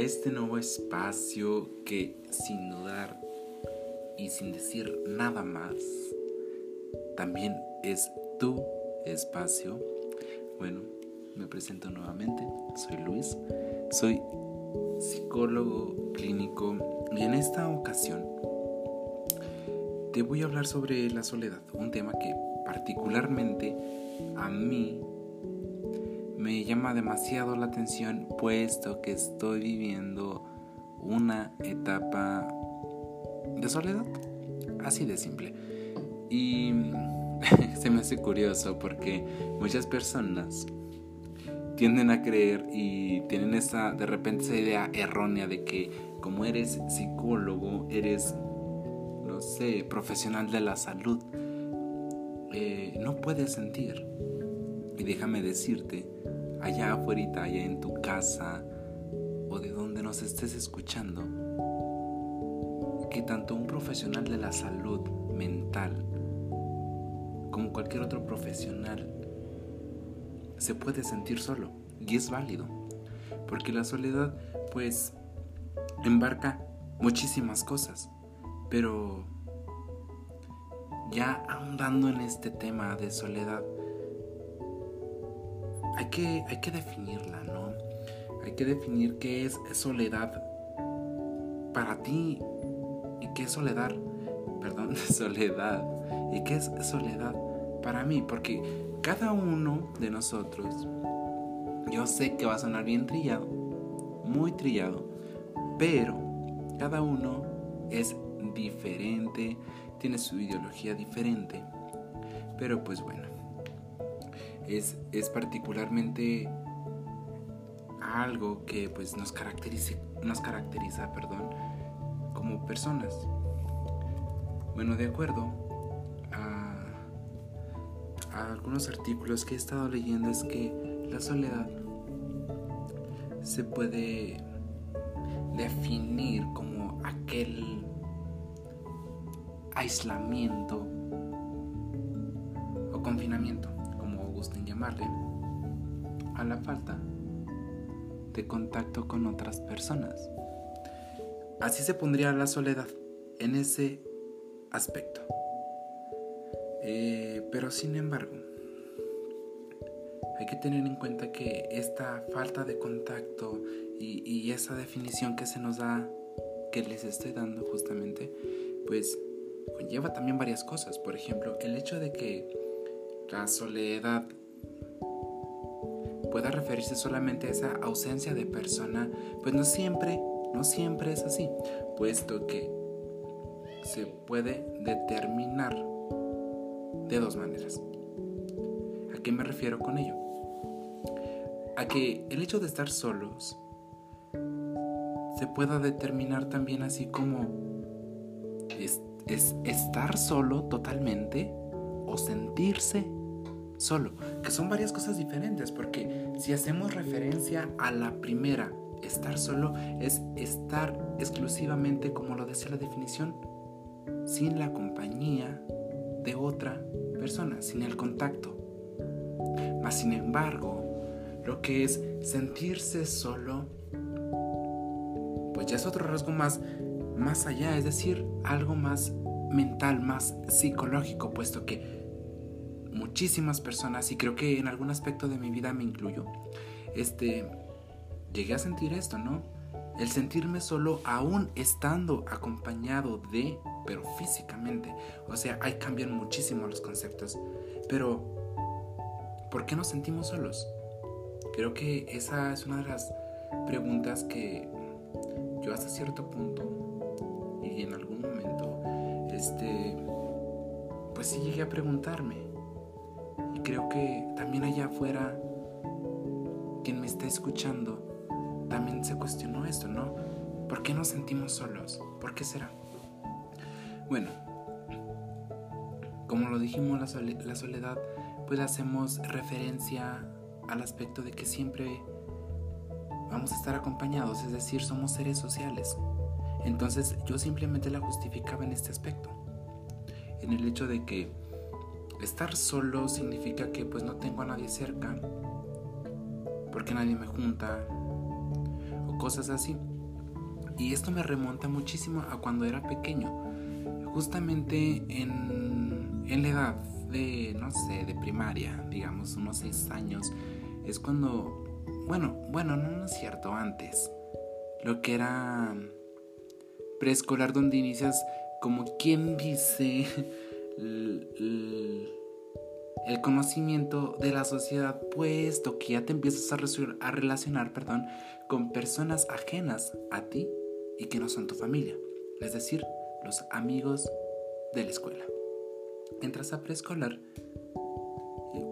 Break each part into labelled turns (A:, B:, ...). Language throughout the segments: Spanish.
A: este nuevo espacio que sin dudar y sin decir nada más, también es tu espacio. Bueno, me presento nuevamente, soy Luis, soy psicólogo clínico y en esta ocasión te voy a hablar sobre la soledad, un tema que particularmente a mí me llama demasiado la atención puesto que estoy viviendo una etapa de soledad, así de simple. Y se me hace curioso porque muchas personas tienden a creer y tienen esa de repente esa idea errónea de que como eres psicólogo, eres no sé, profesional de la salud, eh, no puedes sentir. Y déjame decirte, allá afuera, allá en tu casa o de donde nos estés escuchando, que tanto un profesional de la salud mental como cualquier otro profesional se puede sentir solo. Y es válido, porque la soledad pues embarca muchísimas cosas, pero ya ahondando en este tema de soledad, hay que, hay que definirla, ¿no? Hay que definir qué es soledad para ti y qué es soledad, perdón, soledad, y qué es soledad para mí, porque cada uno de nosotros, yo sé que va a sonar bien trillado, muy trillado, pero cada uno es diferente, tiene su ideología diferente, pero pues bueno, es, es particularmente algo que pues nos caracteriza, nos caracteriza perdón, como personas. Bueno, de acuerdo a, algunos artículos que he estado leyendo es que la soledad se puede definir como aquel aislamiento o confinamiento a la falta de contacto con otras personas. Así se pondría la soledad en ese aspecto. Eh, pero sin embargo, hay que tener en cuenta que esta falta de contacto y, esa definición que se nos da, que les estoy dando justamente, pues conlleva también varias cosas. Por ejemplo, el hecho de que la soledad pueda referirse solamente a esa ausencia de persona, pues no siempre, no siempre es así, puesto que se puede determinar de dos maneras. ¿A qué me refiero con ello? A que el hecho de estar solos se pueda determinar también así como es, es estar solo totalmente o sentirse solo, que son varias cosas diferentes, porque si hacemos referencia a la primera, estar solo es estar exclusivamente, como lo decía la definición, sin la compañía de otra persona, sin el contacto. Mas sin embargo, lo que es sentirse solo, pues ya es otro rasgo más, más allá, es decir, algo más mental, más psicológico, puesto que muchísimas personas, y creo que en algún aspecto de mi vida me incluyo, este, llegué a sentir esto, ¿no? El sentirme solo aún estando acompañado de, pero físicamente. O sea, ahí cambian muchísimo los conceptos. Pero, ¿por qué nos sentimos solos? Creo que esa es una de las preguntas que yo hasta cierto punto y en algún momento, este, pues sí llegué a preguntarme creo que también allá afuera, quien me está escuchando, también se cuestionó esto, ¿no? ¿Por qué nos sentimos solos? ¿Por qué será? Bueno, como lo dijimos, la, soledad, pues hacemos referencia al aspecto de que siempre vamos a estar acompañados, es decir, somos seres sociales. Entonces yo simplemente la justificaba en este aspecto, en el hecho de que estar solo significa que pues no tengo a nadie cerca, porque nadie me junta, o cosas así. Y esto me remonta muchísimo a cuando era pequeño. Justamente en, en la edad de, no sé, de primaria, digamos, unos 6 años, es cuando, bueno, bueno, no, es cierto, antes, lo que era preescolar donde inicias como quien dice el, conocimiento de la sociedad, puesto que ya te empiezas a, relacionar perdón, con personas ajenas a ti y que no son tu familia, es decir, los amigos de la escuela. Entras a preescolar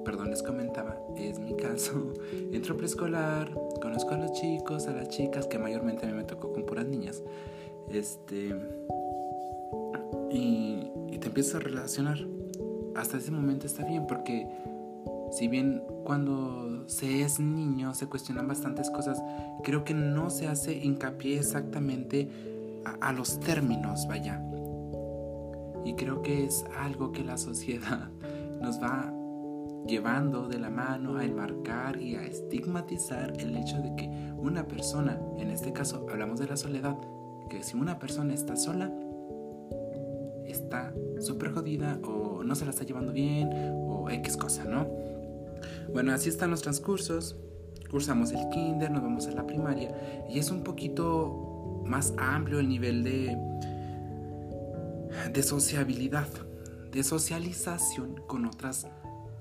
A: perdón, les comentaba, es mi caso. Entro a preescolar, conozco a los chicos, a las chicas, que mayormente a mí me tocó con puras niñas. Este. Y, y te empiezas a relacionar. Hasta ese momento está bien, porque si bien cuando se es niño se cuestionan bastantes cosas, creo que no se hace hincapié exactamente a, a los términos, vaya. Y creo que es algo que la sociedad nos va llevando de la mano a enmarcar y a estigmatizar el hecho de que una persona, en este caso hablamos de la soledad, que si una persona está sola, está súper jodida o no se la está llevando bien o X cosa, ¿no? Bueno, así están los transcursos. Cursamos el kinder, nos vamos a la primaria y es un poquito más amplio el nivel de, sociabilidad, de socialización con otras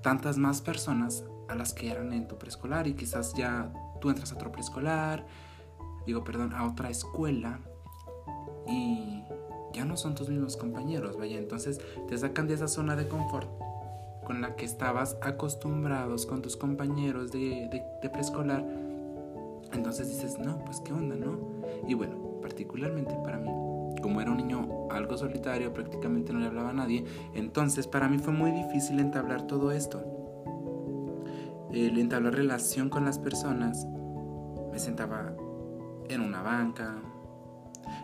A: tantas más personas a las que eran en tu preescolar y quizás ya tú entras a otro preescolar, digo, perdón, a otra escuela y ya no son tus mismos compañeros, vaya, entonces te sacan de esa zona de confort con la que estabas acostumbrados con tus compañeros de, preescolar. Entonces dices, no, pues qué onda, ¿no? Y bueno, particularmente para mí, como era un niño algo solitario, prácticamente no le hablaba a nadie, entonces para mí fue muy difícil entablar todo esto. El entablar relación con las personas, me sentaba en una banca,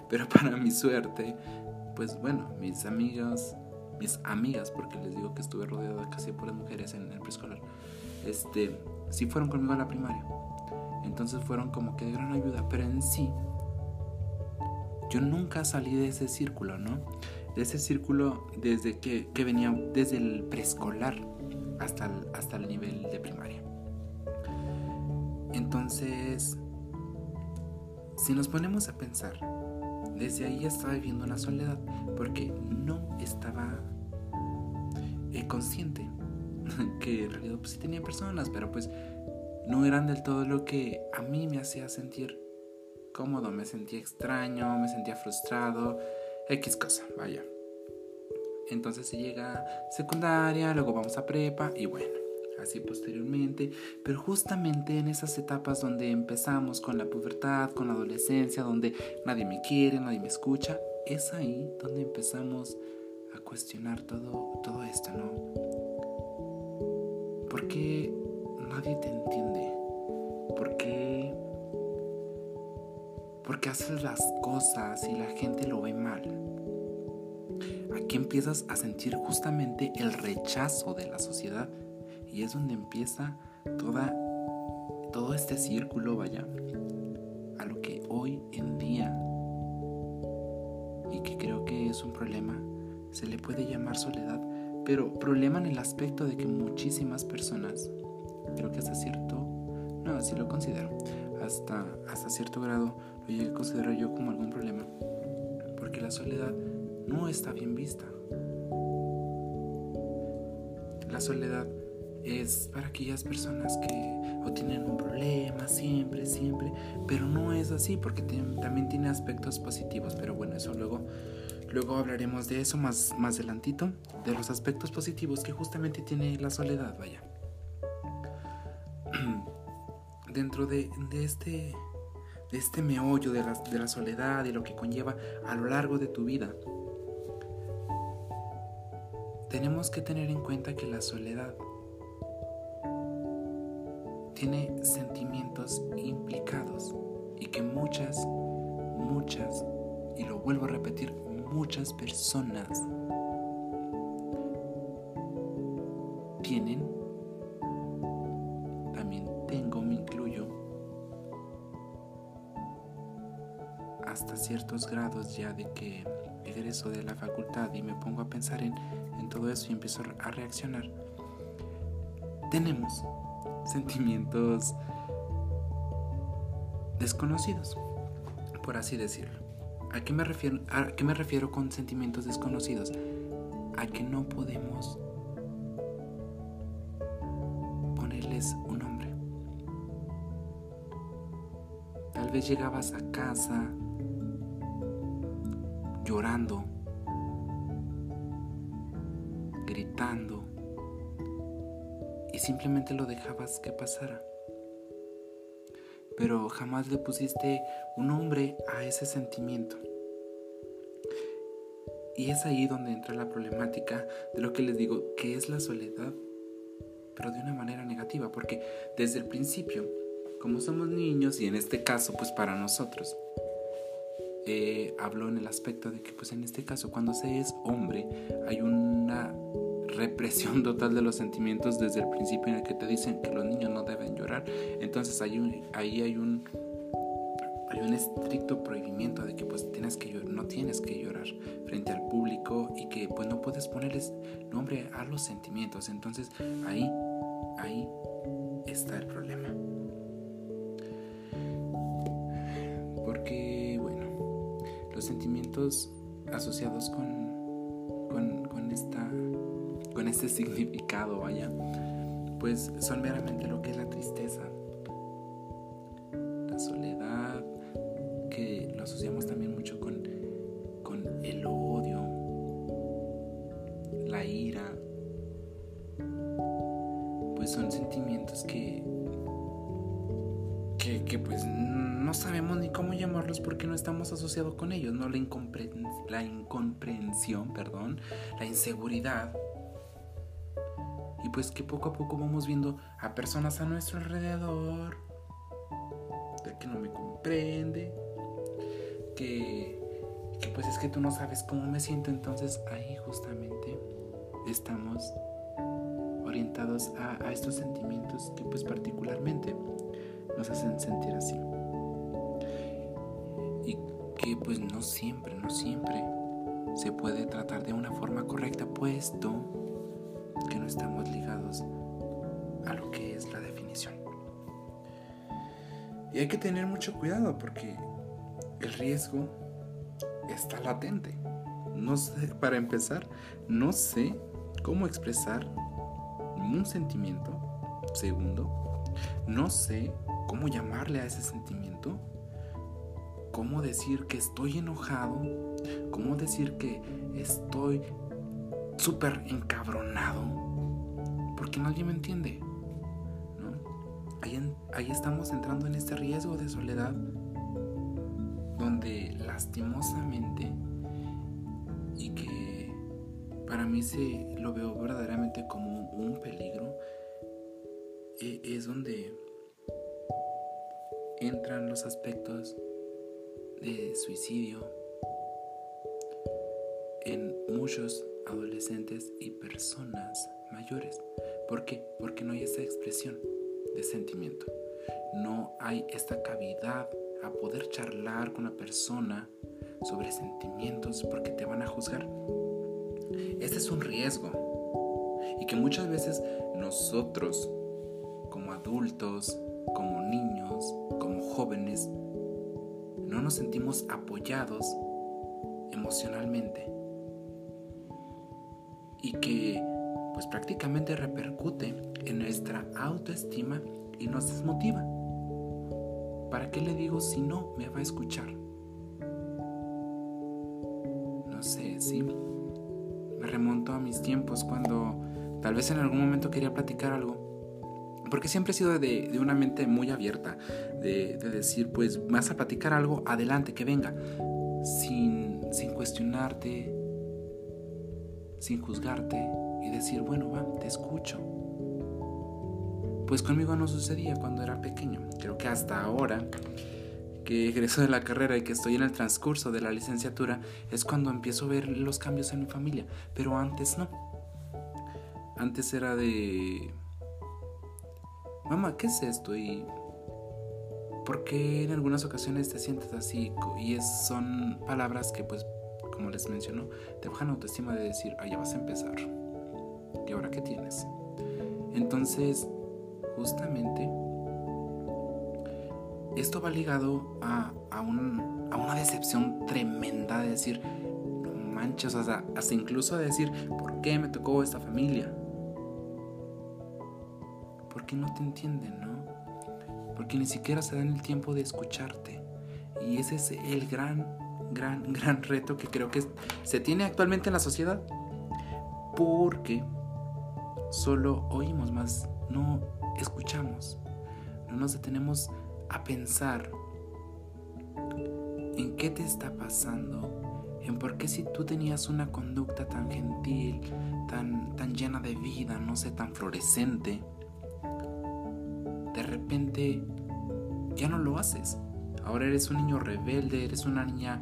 A: pero para mi suerte, pues bueno, mis amigos, mis amigas, porque les digo que estuve rodeado de casi puras mujeres en el preescolar, este, sí fueron conmigo a la primaria. Entonces fueron como que de gran ayuda, pero en sí yo nunca salí de ese círculo, ¿no? De ese círculo desde que, venía desde el preescolar hasta hasta el nivel de primaria. Entonces, si nos ponemos a pensar, desde ahí ya estaba viviendo una soledad, porque no estaba eh, consciente que en realidad pues, sí tenía personas, pero pues no eran del todo lo que a mí me hacía sentir cómodo, me sentía extraño, me sentía frustrado, X cosa, vaya. Entonces se llega secundaria, luego vamos a prepa y bueno, así posteriormente. Pero justamente en esas etapas donde empezamos con la pubertad, con la adolescencia, donde nadie me quiere, nadie me escucha, es ahí donde empezamos a cuestionar todo, todo esto, ¿no? Porque nadie te entiende. Porque porque haces las cosas y la gente lo ve mal. Aquí empiezas a sentir justamente el rechazo de la sociedad y es donde empieza toda, todo este círculo, vaya, a lo que hoy en día, y que creo que es un problema, se le puede llamar soledad, pero problema en el aspecto de que muchísimas personas, creo que hasta cierto, no, así lo considero, hasta, hasta cierto grado lo llegué a considerar yo como algún problema, porque la soledad no está bien vista. La soledad es para aquellas personas que o tienen un problema siempre, siempre, pero no es así porque también tiene aspectos positivos, pero bueno, eso luego luego hablaremos de eso más más adelantito, de los aspectos positivos que justamente tiene la soledad, vaya. Dentro de, de este de este meollo de la, de la soledad y lo que conlleva a lo largo de tu vida. Tenemos que tener en cuenta que la soledad tiene sentimientos implicados y que muchas, muchas, y lo vuelvo a repetir, muchas personas tienen hasta ciertos grados ya de que egreso de la facultad y me pongo a pensar en, en todo eso y empiezo a reaccionar, tenemos sentimientos desconocidos, por así decirlo. ¿A qué me refiero, a qué me refiero con sentimientos desconocidos? A que no podemos ponerles un nombre. Tal vez llegabas a casa llorando, gritando, simplemente lo dejabas que pasara pero jamás le pusiste un nombre a ese sentimiento. Y es ahí donde entra la problemática de lo que les digo, que es la soledad, pero de una manera negativa, porque desde el principio, como somos niños, y en este caso, pues para nosotros, eh, hablo en el aspecto de que, pues en este caso, cuando se es hombre, hay una represión total de los sentimientos desde el principio en el que te dicen que los niños no deben llorar. Entonces ahí, ahí hay un hay un estricto prohibimiento de que pues tienes que no tienes que llorar frente al público y que pues no puedes ponerles nombre a los sentimientos. Entonces ahí ahí está el problema. Porque bueno, los sentimientos asociados con, con este significado, vaya, pues son meramente lo que es la tristeza, la soledad, que lo asociamos también mucho con, con el odio, la ira, pues son sentimientos que, que, que pues no sabemos ni cómo llamarlos porque no estamos asociados con ellos, no la, la incomprensión, perdón, la inseguridad y pues que poco a poco vamos viendo a personas a nuestro alrededor, de que no me comprende, que, pues es que tú no sabes cómo me siento, entonces ahí justamente estamos orientados a, a estos sentimientos que pues particularmente nos hacen sentir así. Y que pues no siempre, no siempre se puede tratar de una forma correcta, puesto que no estamos ligados a lo que es la definición. Y hay que tener mucho cuidado porque el riesgo está latente. No sé, para empezar, no sé cómo expresar un sentimiento. Segundo, no sé cómo llamarle a ese sentimiento. Cómo decir que estoy enojado. Cómo decir que estoy súper encabronado porque nadie me entiende. Ahí, ahí estamos entrando en este riesgo de soledad donde lastimosamente y que para mí se lo veo verdaderamente como un peligro e, es donde entran los aspectos de suicidio en muchos adolescentes y personas mayores. ¿Por qué? Porque no hay esa expresión de sentimiento. No hay esta cavidad a poder charlar con la persona sobre sentimientos porque te van a juzgar. Este es un riesgo. Y que muchas veces nosotros, como adultos, como niños, como jóvenes, no nos sentimos apoyados emocionalmente y que pues prácticamente repercute en nuestra autoestima y nos desmotiva. ¿Para qué le digo si no me va a escuchar? No sé, sí. Me remonto a mis tiempos cuando tal vez en algún momento quería platicar algo. Porque siempre he sido de, una mente muy abierta, de, decir, pues vas a platicar algo, adelante, que venga, sin, sin cuestionarte, sin juzgarte y decir, bueno, va, te escucho. Pues conmigo no sucedía cuando era pequeño. Creo que hasta ahora que egreso de la carrera y que estoy en el transcurso de la licenciatura es cuando empiezo a ver los cambios en mi familia. Pero antes no. Antes era de... Mamá, ¿qué es esto? Y ¿Por qué en algunas ocasiones te sientes así? Y es, son palabras que, pues, como les menciono, te bajan autoestima de decir, ah, ya vas a empezar. ¿Y ahora qué tienes? Entonces, justamente, esto va ligado a, a, un, a una decepción tremenda de decir, no manches, sea, hasta incluso de decir, ¿por qué me tocó esta familia? ¿Por qué no te entienden, no? Porque ni siquiera se dan el tiempo de escucharte. Y ese es el gran, gran, gran reto que creo que se tiene actualmente en la sociedad. Porque solo oímos más, no escuchamos. No nos detenemos a pensar en qué te está pasando, en por qué si tú tenías una conducta tan gentil, tan, tan llena de vida, no sé, tan fluorescente, de repente ya no lo haces. Ahora eres un niño rebelde, eres una niña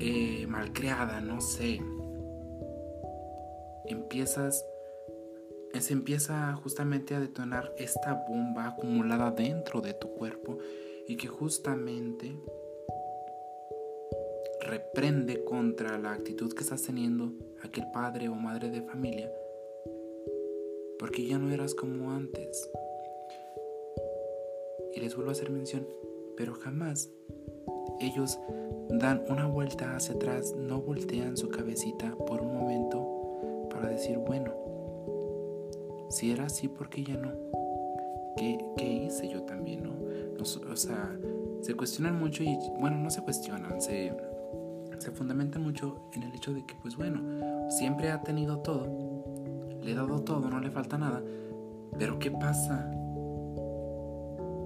A: eh, malcriada, no sé. Empiezas, se empieza justamente a detonar esta bomba acumulada dentro de tu cuerpo y que justamente reprende contra la actitud que estás teniendo aquel padre o madre de familia, porque ya no eras como antes y les vuelvo a hacer mención, pero jamás ellos dan una vuelta hacia atrás, no voltean su cabecita por un momento para decir, bueno, si era así, ¿por qué ya no? ¿Qué, qué hice yo también, no? o sea, se cuestionan mucho y, bueno, no se cuestionan, se, se fundamentan mucho en el hecho de que, pues bueno, siempre ha tenido todo, le he dado todo, no le falta nada, pero ¿qué pasa?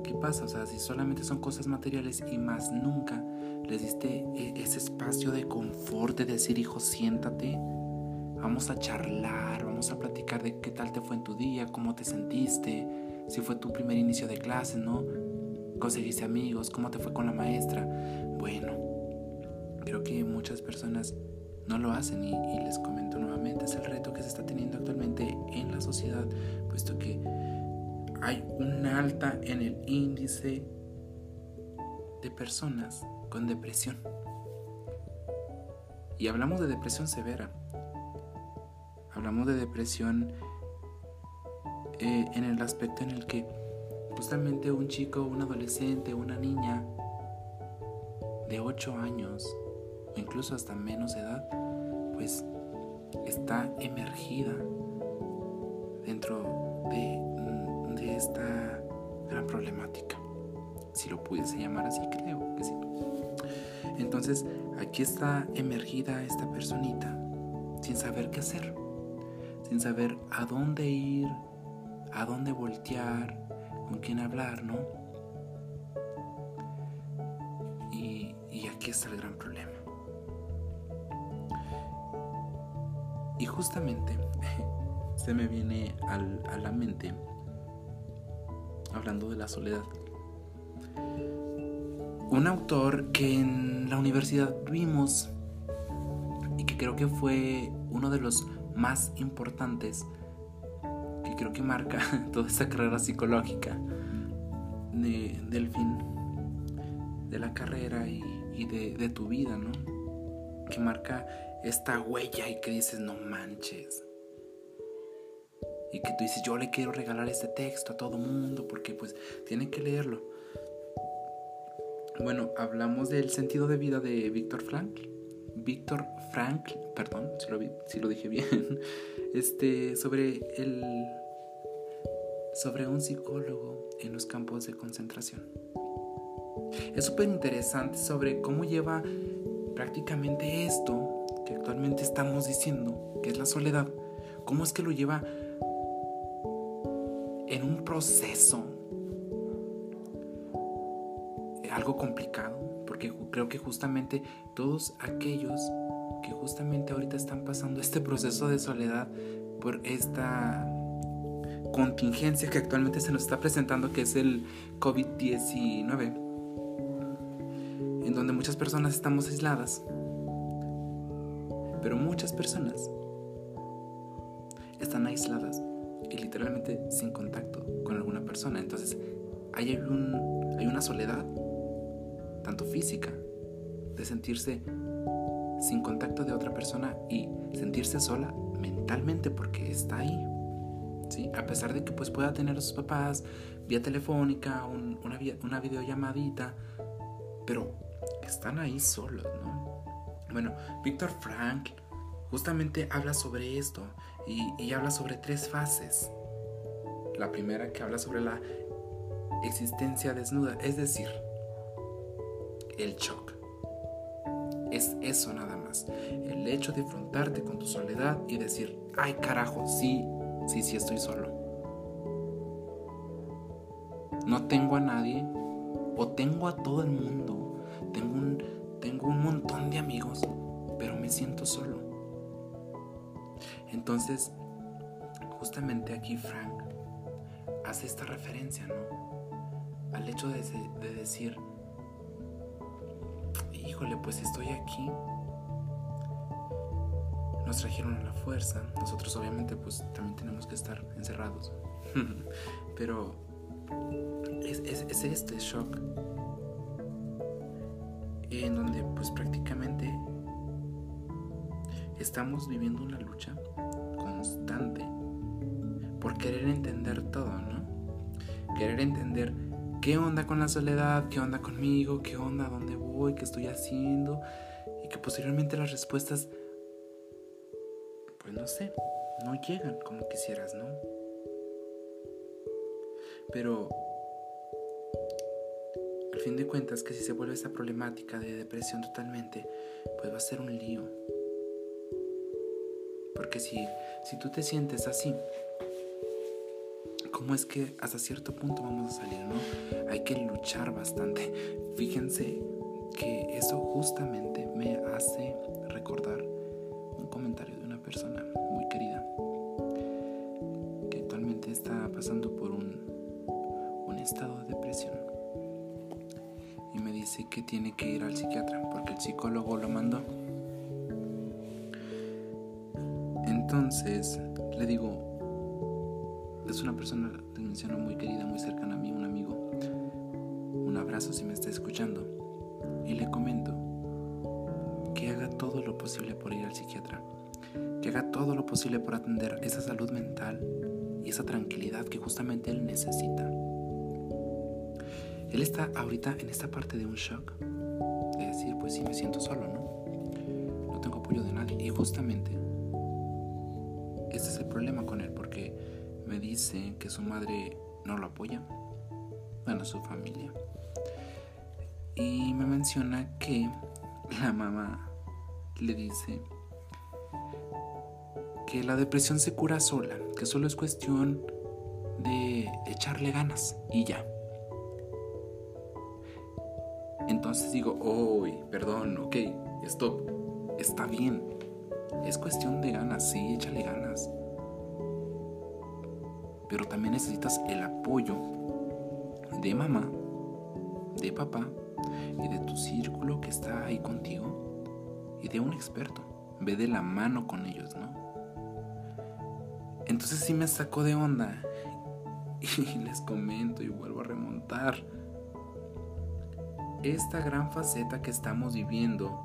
A: ¿Qué pasa? O sea, si solamente son cosas materiales y más nunca les diste e, ese espacio de confort de decir, hijo, siéntate, vamos a charlar, vamos a platicar de qué tal te fue en tu día, cómo te sentiste, si fue tu primer inicio de clase, ¿no? Conseguiste amigos, cómo te fue con la maestra. Bueno, creo que muchas personas no lo hacen y, y les comento nuevamente, es el reto que se está teniendo actualmente en la sociedad, puesto que hay una alta en el índice de personas con depresión. Y hablamos de depresión severa. Hablamos de depresión eh, en el aspecto en el que justamente un chico, un adolescente, una niña de 8 años o incluso hasta menos edad, pues está emergida dentro de esta gran problemática. Si lo pudiese llamar así, creo que sí. Entonces, aquí está emergida esta personita sin saber qué hacer, sin saber a dónde ir, a dónde voltear, con quién hablar, ¿no? Y, aquí está el gran problema. Y justamente se me viene a la mente hablando de la soledad. Un autor que en la universidad vimos y que creo que fue uno de los más importantes, que creo que marca toda esa carrera psicológica del fin de la carrera y, de, de tu vida, ¿no? Que marca esta huella y que dices, no manches y que tú dices, yo le quiero regalar este texto a todo mundo porque pues tienen que leerlo. Bueno, hablamos del sentido de vida de Víctor Frankl. Víctor Frankl, perdón si lo, si lo dije bien, este, sobre, el, sobre un psicólogo en los campos de concentración. Es súper interesante sobre cómo lleva prácticamente esto que actualmente estamos diciendo, que es la soledad, cómo es que lo lleva en un proceso. Algo complicado, porque creo que justamente todos aquellos que justamente ahorita están pasando este proceso de soledad por esta contingencia que actualmente se nos está presentando, que es el COVID-19, en donde muchas personas estamos aisladas, pero muchas personas están aisladas y literalmente sin contacto con alguna persona. Entonces hay, hay una soledad, tanto física, de sentirse sin contacto de otra persona y sentirse sola mentalmente porque está ahí. ¿sí? A pesar de que pues pueda tener a sus papás vía telefónica, una, una videollamadita, pero están ahí solos, ¿no? Bueno, Víctor Frank justamente habla sobre esto y, habla sobre tres fases. La primera que habla sobre la existencia desnuda, es decir, el shock. Es eso nada más. El hecho de enfrentarte con tu soledad y decir, ay carajo, sí, sí, sí estoy solo. No tengo a nadie o tengo a todo el mundo. Tengo un, tengo un montón de amigos, pero me siento solo. Entonces, justamente aquí Frank hace esta referencia, ¿no? Al hecho de, de decir, híjole, pues estoy aquí. Nos trajeron a la fuerza. Nosotros obviamente pues también tenemos que estar encerrados. Pero es, es, este shock en donde pues prácticamente estamos viviendo una lucha constante por querer entender todo, ¿no? Querer entender qué onda con la soledad, qué onda conmigo, qué onda, dónde voy, qué estoy haciendo, y que posteriormente las respuestas, pues no sé, no llegan como quisieras, ¿no? Pero al fin de cuentas, que si se vuelve esa problemática de depresión totalmente, pues va a ser un lío. Porque si, si tú te sientes así, cómo es que hasta cierto punto vamos a salir, ¿no? Hay que luchar bastante. Fíjense que eso justamente me hace Entonces le digo, es una persona, les menciono, muy querida, muy cercana a mí, un amigo. Un abrazo si me está escuchando. Y le comento que haga todo lo posible por ir al psiquiatra. Que haga todo lo posible por atender esa salud mental y esa tranquilidad que justamente él necesita. Él está ahorita en esta parte de un shock. De decir, pues sí, me siento solo, ¿no? No tengo apoyo de nadie. Y justamente, problema con él, porque me dice que su madre no lo apoya, bueno, su familia. Y me menciona que la mamá le dice que la depresión se cura sola, que solo es cuestión de echarle ganas y ya. Entonces digo, uy, perdón, ok, stop, está bien. Es cuestión de ganas, sí, échale ganas pero también necesitas el apoyo de mamá, de papá y de tu círculo que está ahí contigo y de un experto. Ve de la mano con ellos, ¿no? Entonces sí me sacó de onda y les comento y vuelvo a remontar. Esta gran faceta que estamos viviendo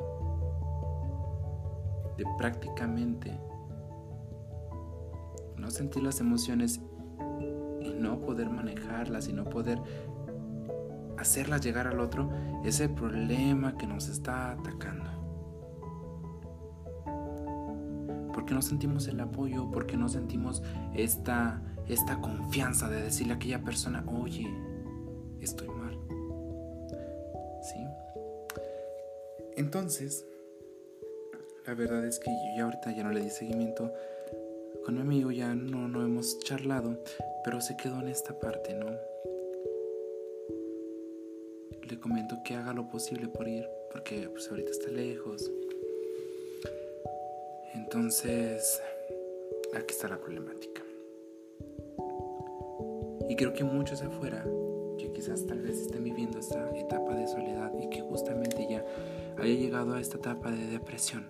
A: de prácticamente no sentir las emociones no poder manejarlas y no poder hacerlas llegar al otro es el problema que nos está atacando. Porque no sentimos el apoyo, porque no sentimos esta, esta confianza de decirle a aquella persona, oye, estoy mal. ¿Sí? Entonces, la verdad es que yo ya ahorita ya no le di seguimiento con mi amigo, ya no, no hemos charlado, pero se quedó en esta parte, ¿no? Le comento que haga lo posible por ir, porque pues ahorita está lejos. Entonces, aquí está la problemática. Y creo que muchos afuera, que quizás tal vez estén viviendo esta etapa de soledad y que justamente ya haya llegado a esta etapa de depresión,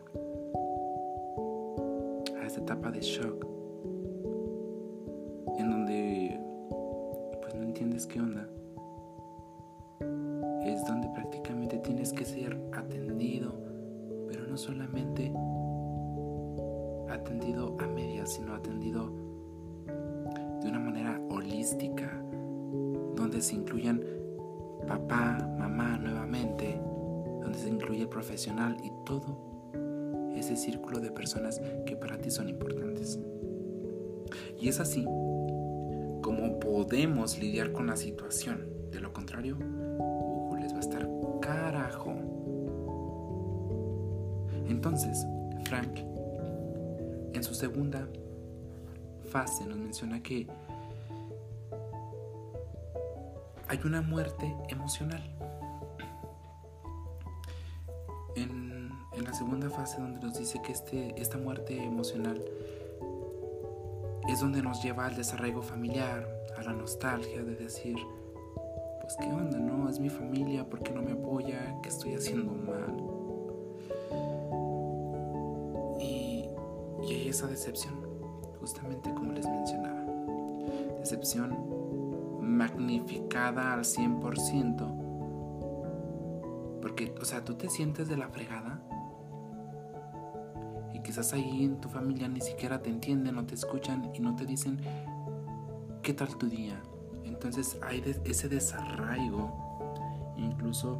A: etapa de shock, Y es así como podemos lidiar con la situación. De lo contrario, les va a estar carajo. Entonces, Frank, en su segunda fase nos menciona que hay una muerte emocional. En, en, la segunda fase donde nos dice que este, esta muerte emocional es donde nos lleva al desarraigo familiar, a la nostalgia de decir, pues qué onda, ¿no? Es mi familia, ¿por qué no me apoya? ¿Qué estoy haciendo mal? Y, y hay esa decepción, justamente como les mencionaba. Decepción magnificada al 100%. Porque, o sea, tú te sientes de la fregada quizás ahí en tu familia ni siquiera te entienden o te escuchan y no te dicen qué tal tu día. Entonces hay ese desarraigo, incluso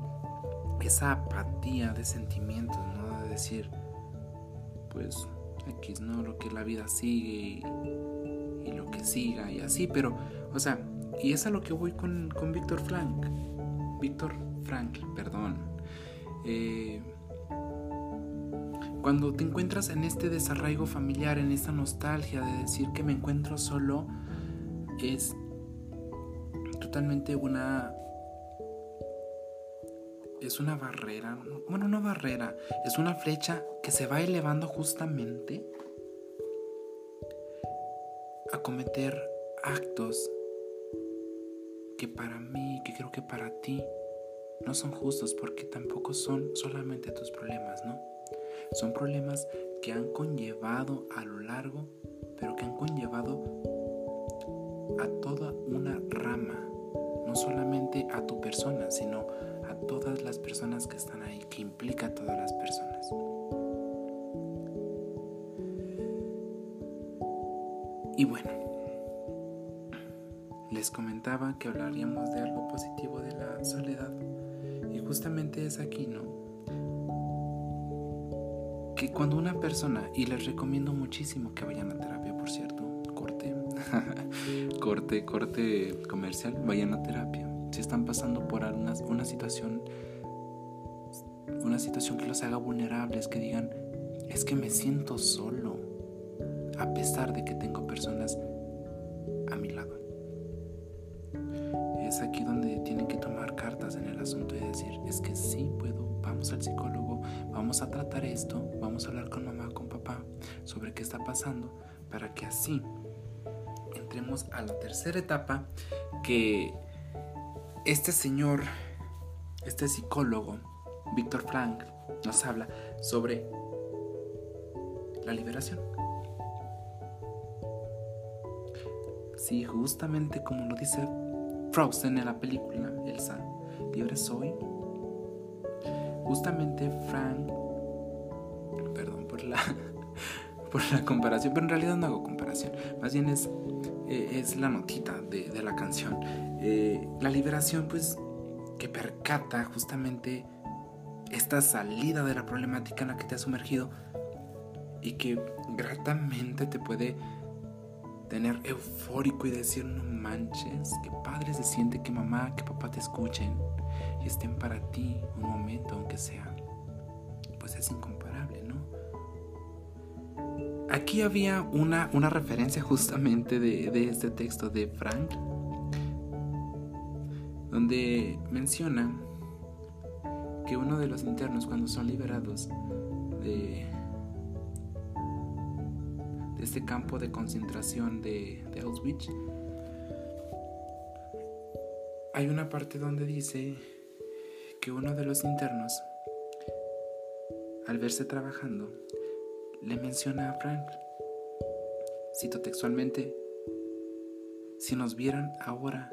A: esa apatía de sentimientos, ¿no? De decir, pues X, ¿no? Lo que la vida sigue y, lo que siga y así, pero, o sea, y es a lo que voy con, con Víctor Frank. Víctor Frank, perdón. Eh, cuando te encuentras en este desarraigo familiar, en esta nostalgia de decir que me encuentro solo, es totalmente una... Es una barrera, bueno, no barrera, es una flecha que se va elevando justamente a cometer actos que para mí, que creo que para ti, no son justos porque tampoco son solamente tus problemas, ¿no? Son problemas que han conllevado a lo largo, pero que han conllevado a toda una rama, no solamente a tu persona, sino a todas las personas que están ahí, que implica a todas las personas. Y bueno, les comentaba que hablaríamos de algo positivo de la soledad. Y justamente es aquí, ¿no? Cuando una persona, y les recomiendo muchísimo que vayan a terapia, por cierto, corte, corte, corte comercial, vayan a terapia. Si están pasando por una, una situación, una situación que los haga vulnerables, que digan, es que me siento solo, a pesar de que tengo personas tercera etapa que este señor, este psicólogo, Víctor Frank, nos habla sobre la liberación. Sí, justamente como lo dice Frozen en la película, Elsa, libre soy. Justamente Frank perdón por la, por la comparación, pero en realidad no hago comparación, más bien es, eh, es la notita de, de la canción. Eh, la liberación, pues, que percata justamente esta salida de la problemática en la que te has sumergido y que gratamente te puede tener eufórico y decir, no manches, qué padre se siente que mamá, que papá te escuchen y estén para ti un momento, aunque sea, pues es incomparable. Aquí había una, una referencia justamente de, de este texto de Frank, donde menciona que uno de los internos cuando son liberados de, de este campo de concentración de, de, Auschwitz, hay una parte donde dice que uno de los internos, al verse trabajando, le menciona a Frank. Cito textualmente, si nos vieran ahora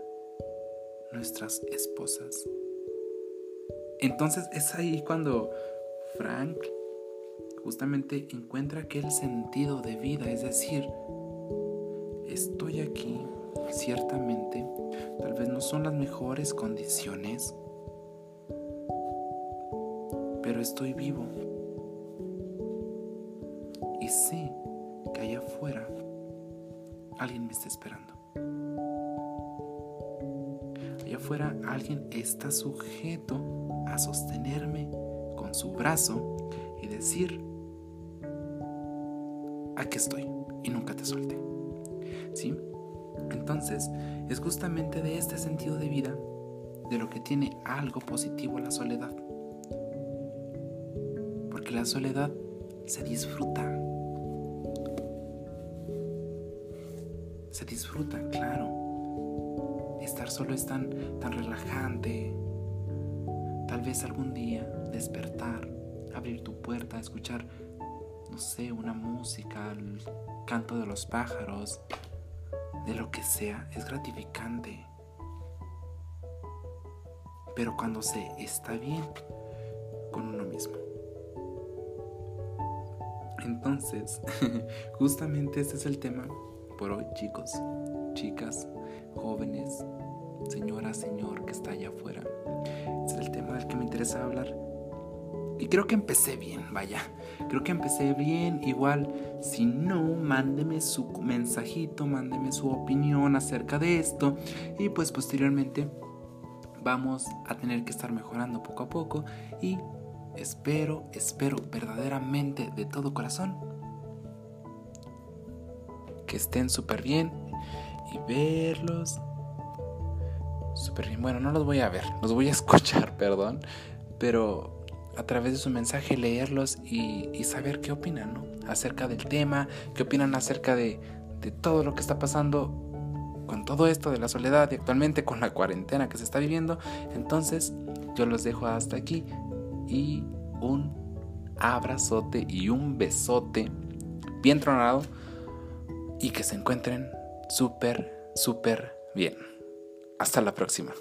A: nuestras esposas, Entonces es ahí cuando Frank justamente encuentra aquel sentido de vida, es decir, estoy aquí, ciertamente, tal vez no son las mejores condiciones, pero estoy vivo. Esperando. Allá afuera alguien está sujeto a sostenerme con su brazo y decir, aquí estoy y nunca te solté. ¿Sí? Entonces, es justamente de este sentido de vida de lo que tiene algo positivo la soledad. Porque la soledad se disfruta. Se disfruta, claro. Estar solo es tan, tan relajante. Tal vez algún día despertar, abrir tu puerta, escuchar, no sé, una música, el canto de los pájaros, de lo que sea, es gratificante. Pero cuando se está bien con uno mismo. Entonces, justamente este es el tema por hoy, chicos, chicas, jóvenes, señora, señor que está allá afuera. Es el tema del que me interesa hablar. Y creo que empecé bien, vaya. Creo que empecé bien. Igual, si no, mándeme su mensajito, mándeme su opinión acerca de esto. Y pues posteriormente vamos a tener que estar mejorando poco a poco. Y espero, espero verdaderamente de todo corazón que estén súper bien y verlos súper bien. Bueno, no los voy a ver, los voy a escuchar, perdón. Pero a través de su mensaje leerlos y, saber qué opinan, ¿no? Acerca del tema, qué opinan acerca de, de todo lo que está pasando con todo esto de la soledad y actualmente con la cuarentena que se está viviendo. Entonces, yo los dejo hasta aquí y un abrazote y un besote bien tronado y que se encuentren súper, súper bien. Hasta la próxima.